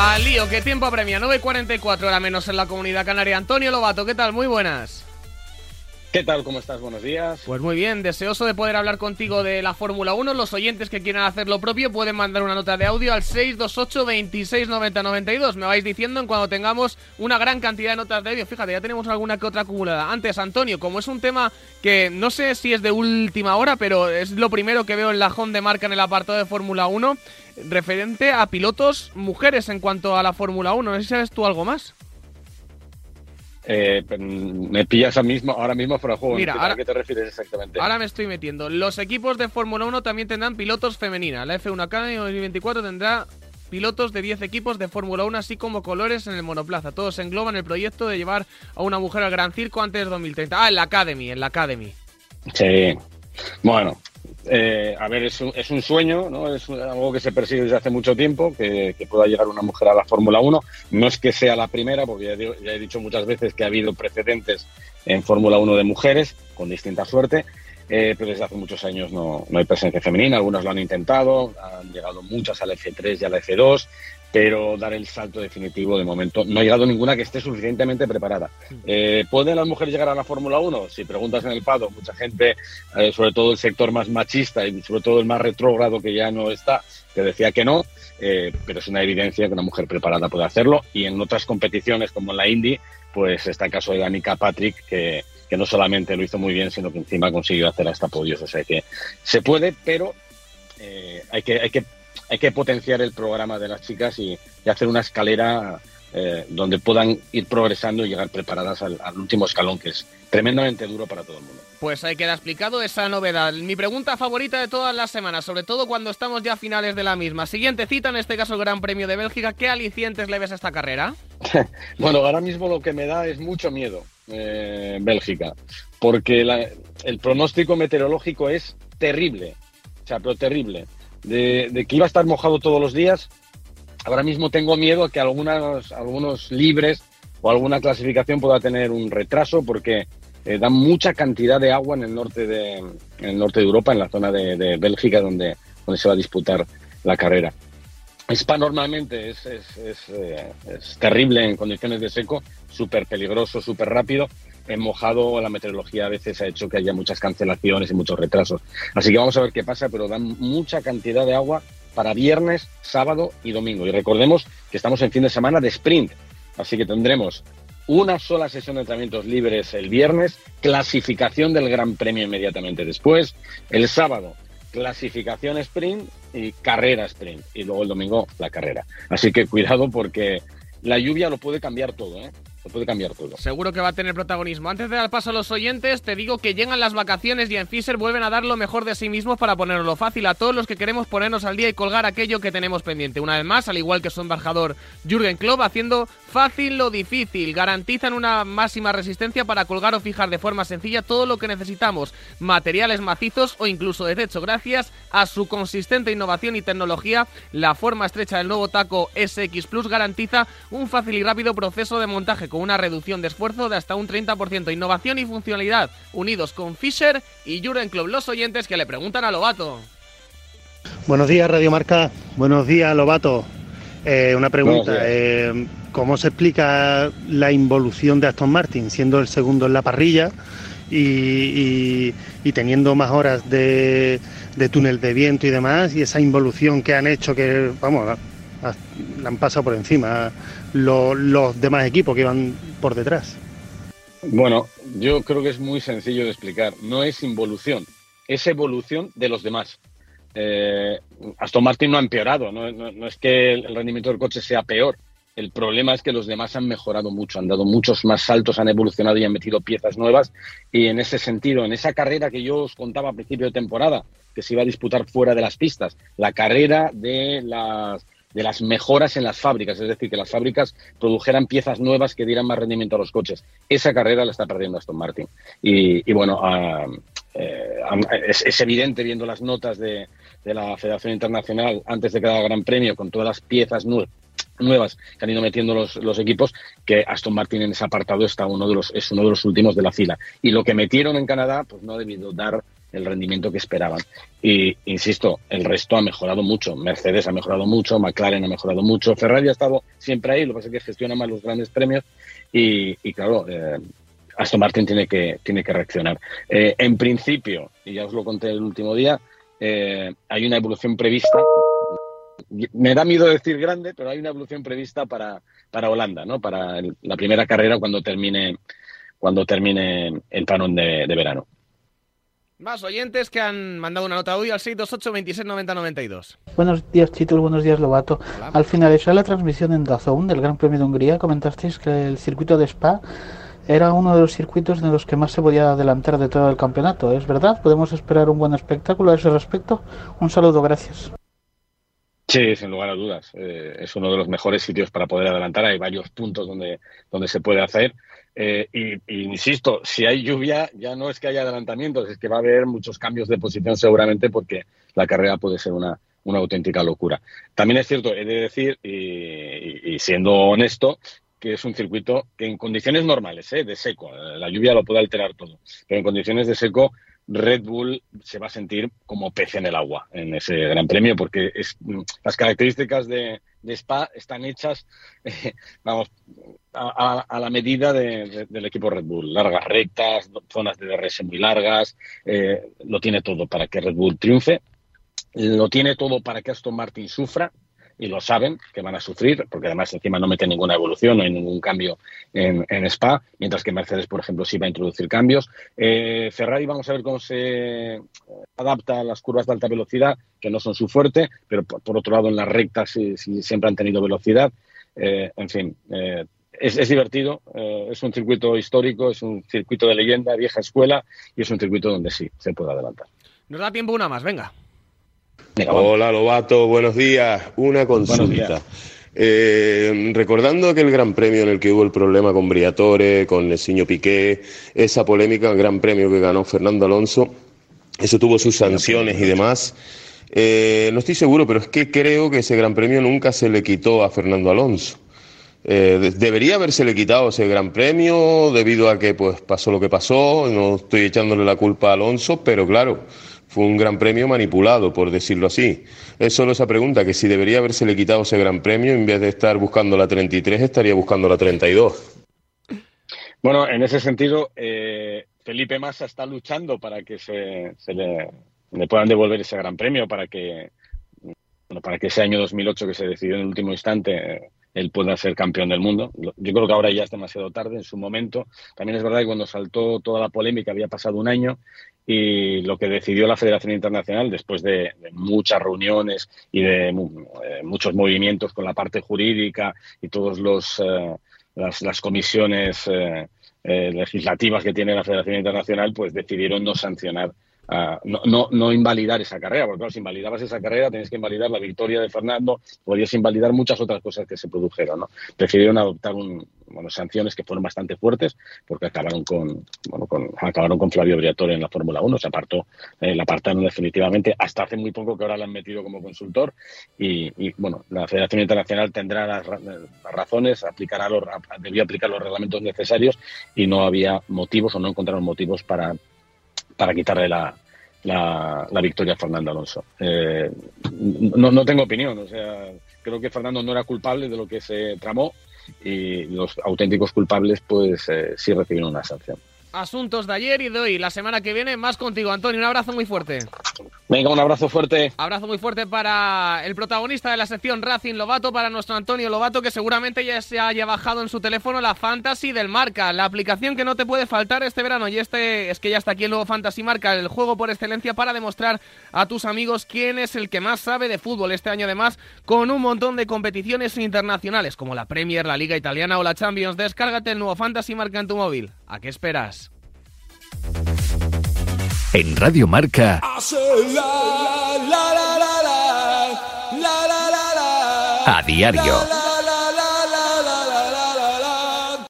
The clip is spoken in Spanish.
Al lío, que tiempo apremia, 9.44 hora menos en la comunidad canaria. Antonio Lobato, ¿qué tal? Muy buenas. ¿Qué tal? ¿Cómo estás? Buenos días. Pues muy bien, deseoso de poder hablar contigo de la Fórmula 1. Los oyentes que quieran hacer lo propio pueden mandar una nota de audio al 628 26 92. Me vais diciendo en cuando tengamos una gran cantidad de notas de audio. Fíjate, ya tenemos alguna que otra acumulada. Antes, Antonio, como es un tema que no sé si es de última hora, pero es lo primero que veo en la home de marca en el apartado de Fórmula 1, referente a pilotos mujeres en cuanto a la Fórmula 1. No sé si sabes tú algo más. Eh, me pillas ahora mismo, ahora mismo fuera de juego. Mira, ¿A ahora- qué te refieres exactamente? Ahora me estoy metiendo. Los equipos de Fórmula 1 también tendrán pilotos femeninas. La F1 Academy 2024 tendrá pilotos de 10 equipos de Fórmula 1, así como colores en el monoplaza. Todos engloban el proyecto de llevar a una mujer al Gran Circo antes de 2030. Ah, en la Academy, en la Academy. Sí. Bueno, eh, a ver, es un, es un sueño, ¿no? Es algo que se persigue desde hace mucho tiempo, que, pueda llegar una mujer a la Fórmula 1. No es que sea la primera, porque ya he dicho muchas veces que ha habido precedentes en Fórmula 1 de mujeres, con distinta suerte, eh, pero desde hace muchos años no, no hay presencia femenina. Algunas lo han intentado, han llegado muchas a la F3 y a la F2, pero dar el salto definitivo de momento no ha llegado ninguna que esté suficientemente preparada. Eh, ¿Pueden las mujeres llegar a la Fórmula 1? Si preguntas en el Pado, mucha gente, eh, sobre todo el sector más machista y sobre todo el más retrógrado que ya no está, te decía que no, eh, pero es una evidencia que una mujer preparada puede hacerlo y en otras competiciones como en la Indy, pues está el caso de Danica Patrick que, que no solamente lo hizo muy bien, sino que encima consiguió hacer hasta podios. O sea que se puede, pero eh, hay, que, hay, que, hay que potenciar el programa de las chicas y, y hacer una escalera eh, donde puedan ir progresando y llegar preparadas al, al último escalón, que es tremendamente duro para todo el mundo. Pues ahí queda explicado esa novedad. Mi pregunta favorita de todas las semanas, sobre todo cuando estamos ya a finales de la misma. Siguiente cita, en este caso el Gran Premio de Bélgica. ¿Qué alicientes le ves a esta carrera? Bueno, ahora mismo lo que me da es mucho miedo eh, Bélgica, porque la- el pronóstico meteorológico es terrible, o sea, pero terrible. De, que iba a estar mojado todos los días, ahora mismo tengo miedo a que algunas, algunos libres o alguna clasificación pueda tener un retraso, porque eh, dan mucha cantidad de agua en el norte de, en el norte de Europa, en la zona de, de Bélgica, donde, donde se va a disputar la carrera. Spa normalmente es, es, es, eh, es terrible en condiciones de seco, súper peligroso, súper rápido. En mojado la meteorología a veces ha hecho que haya muchas cancelaciones y muchos retrasos. Así que vamos a ver qué pasa, pero dan mucha cantidad de agua para viernes, sábado y domingo. Y recordemos que estamos en fin de semana de sprint, así que tendremos una sola sesión de entrenamientos libres el viernes, clasificación del Gran Premio inmediatamente después, el sábado clasificación sprint y carrera sprint y luego el domingo la carrera. Así que cuidado porque la lluvia lo puede cambiar todo, ¿eh? Lo puede cambiar todo. Seguro que va a tener protagonismo. Antes de dar paso a los oyentes, te digo que llegan las vacaciones y en Fisher vuelven a dar lo mejor de sí mismos para ponerlo fácil a todos los que queremos ponernos al día y colgar aquello que tenemos pendiente. Una vez más, al igual que su embajador Jürgen Klopp, haciendo fácil lo difícil. Garantizan una máxima resistencia para colgar o fijar de forma sencilla todo lo que necesitamos. Materiales macizos o incluso de techo. Gracias a su consistente innovación y tecnología, la forma estrecha del nuevo taco SX Plus garantiza un fácil y rápido proceso de montaje con una reducción de esfuerzo de hasta un 30%. Innovación y funcionalidad unidos con Fisher y Jurgen Klopp, los oyentes que le preguntan a Lobato. Buenos días, Radio Marca. Buenos días, Lobato. Eh, una pregunta. Eh, ¿Cómo se explica la involución de Aston Martin siendo el segundo en la parrilla y, y- y teniendo más horas de, de túnel de viento y demás? Y esa involución que han hecho que, vamos, han pasado por encima lo- los demás equipos que iban por detrás. Bueno, yo creo que es muy sencillo de explicar. No es involución, es evolución de los demás. Eh, Aston Martin no ha empeorado, no, no- no es que el rendimiento del coche sea peor. El problema es que los demás han mejorado mucho, han dado muchos más saltos, han evolucionado y han metido piezas nuevas. Y en ese sentido, en esa carrera que yo os contaba a principio de temporada, que se iba a disputar fuera de las pistas, la carrera de las, de las mejoras en las fábricas, es decir, que las fábricas produjeran piezas nuevas que dieran más rendimiento a los coches. Esa carrera la está perdiendo Aston Martin. Y, y bueno, ah, eh, es, evidente viendo las notas de, la Federación Internacional antes de cada Gran Premio, con todas las piezas nuevas nuevas que han ido metiendo los, los equipos, que Aston Martin en ese apartado está uno de los, es uno de los últimos de la fila. Y lo que metieron en Canadá, pues no ha debido dar el rendimiento que esperaban. Y insisto, el resto ha mejorado mucho. Mercedes ha mejorado mucho, McLaren ha mejorado mucho, Ferrari ha estado siempre ahí, lo que pasa es que gestiona más los grandes premios y, claro, eh, Aston Martin tiene que, tiene que reaccionar. Eh, en principio, y ya os lo conté el último día, eh, hay una evolución prevista. Me da miedo decir grande, pero hay una evolución prevista para, para Holanda, ¿no? Para la primera carrera cuando termine, cuando termine el panón de verano. Más oyentes que han mandado una nota hoy al 628 26 92. Buenos días, Chito, buenos días, Lobato. Al finalizar la transmisión en Dazón del Gran Premio de Hungría, comentasteis que el circuito de Spa era uno de los circuitos en los que más se podía adelantar de todo el campeonato. ¿Es verdad? ¿Podemos esperar un buen espectáculo a ese respecto? Un saludo, gracias. Sí, sin lugar a dudas. Eh, es uno de los mejores sitios para poder adelantar. Hay varios puntos donde, donde se puede hacer. Eh, y, insisto, si hay lluvia, ya no es que haya adelantamientos, es que va a haber muchos cambios de posición seguramente porque la carrera puede ser una, una auténtica locura. También es cierto, he de decir, y, siendo honesto, que es un circuito que en condiciones normales, ¿eh? de seco, la lluvia lo puede alterar todo, pero en condiciones de seco Red Bull se va a sentir como pez en el agua en ese Gran Premio porque es, las características de, Spa están hechas, eh, vamos, a, la medida del equipo Red Bull. Largas rectas, zonas de DRS muy largas, eh, lo tiene todo para que Red Bull triunfe, lo tiene todo para que Aston Martin sufra, y lo saben que van a sufrir, porque además encima no mete ninguna evolución, no hay ningún cambio en, Spa, mientras que Mercedes, por ejemplo, sí va a introducir cambios. Eh, Ferrari, vamos a ver cómo se adapta a las curvas de alta velocidad, que no son su fuerte, pero por, otro lado en las rectas sí, siempre han tenido velocidad. Eh, en fin, eh, es, divertido, es un circuito histórico, es un circuito de leyenda, vieja escuela, y es un circuito donde sí se puede adelantar. Nos da tiempo una más, venga. Hola Lobato, buenos días. Una consulta. Eh, recordando aquel gran premio en el que hubo el problema con Briatore, con Nesiño Piqué, esa polémica, el gran premio que ganó Fernando Alonso, eso tuvo sus sanciones y demás. Eh, no estoy seguro, pero es que creo que ese gran premio nunca se le quitó a Fernando Alonso. Eh, debería habérsele quitado ese gran premio debido a que pues pasó lo que pasó. No estoy echándole la culpa a Alonso, pero claro, fue un gran premio manipulado, por decirlo así. Es solo esa pregunta, que si debería habérsele quitado ese gran premio, en vez de estar buscando la 33, estaría buscando la 32. Bueno, en ese sentido, eh, Felipe Massa está luchando para que se, le, puedan devolver ese gran premio, para que, para que ese año 2008 que se decidió en el último instante él pueda ser campeón del mundo. Yo creo que ahora ya es demasiado tarde en su momento. También es verdad que cuando saltó toda la polémica había pasado un año y lo que decidió la Federación Internacional después de, muchas reuniones y de eh, muchos movimientos con la parte jurídica y todos los eh, las, comisiones eh, legislativas que tiene la Federación Internacional pues decidieron no sancionar no, no, no, invalidar esa carrera, porque claro, si invalidabas esa carrera tienes que invalidar la victoria de Fernando, podrías invalidar muchas otras cosas que se produjeron, ¿no? Decidieron adoptar un, sanciones que fueron bastante fuertes porque acabaron con, bueno, con, acabaron con Flavio Briatore en la Fórmula 1, se apartó, eh, la apartaron definitivamente, hasta hace muy poco que ahora la han metido como consultor y, bueno, la Federación Internacional tendrá las, razones, aplicará los, debió aplicar los reglamentos necesarios y no había motivos o no encontraron motivos para para quitarle la, la, victoria a Fernando Alonso. Eh, no, no tengo opinión, o sea, creo que Fernando no era culpable de lo que se tramó y los auténticos culpables pues eh, sí recibieron una sanción asuntos de ayer y de hoy. La semana que viene más contigo, Antonio. Un abrazo muy fuerte. Venga, un abrazo fuerte. Abrazo muy fuerte para el protagonista de la sección Racing Lobato, para nuestro Antonio Lobato, que seguramente ya se haya bajado en su teléfono la Fantasy del Marca, la aplicación que no te puede faltar este verano. Y este es que ya está aquí el nuevo Fantasy Marca, el juego por excelencia para demostrar a tus amigos quién es el que más sabe de fútbol este año, además, con un montón de competiciones internacionales como la Premier, la Liga Italiana o la Champions. Descárgate el nuevo Fantasy Marca en tu móvil. ¿A qué esperas? En Radio Marca. A diario.